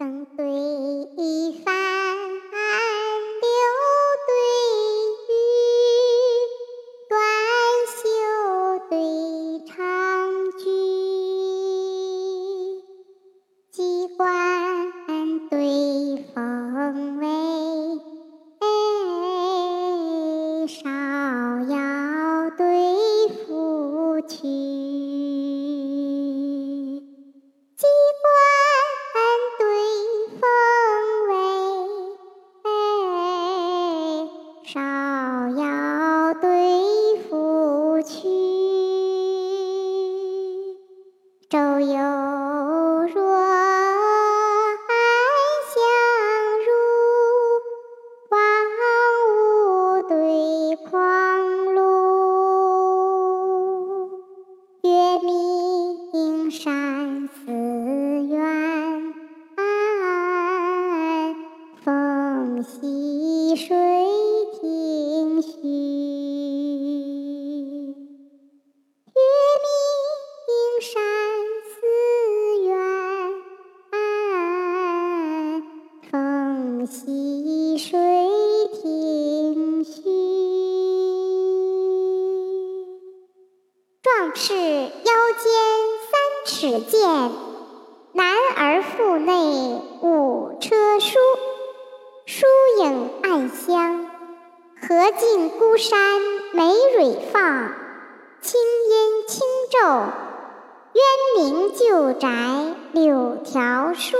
登对。芍药对芙蕖，周游若爱相如，望雾对狂鹿，月明山寺远，风细水。溪水听虚，壮士腰间三尺剑，男儿腹内五车书。疏影暗香，何尽孤山梅蕊放。清音轻骤，渊明旧宅柳条书。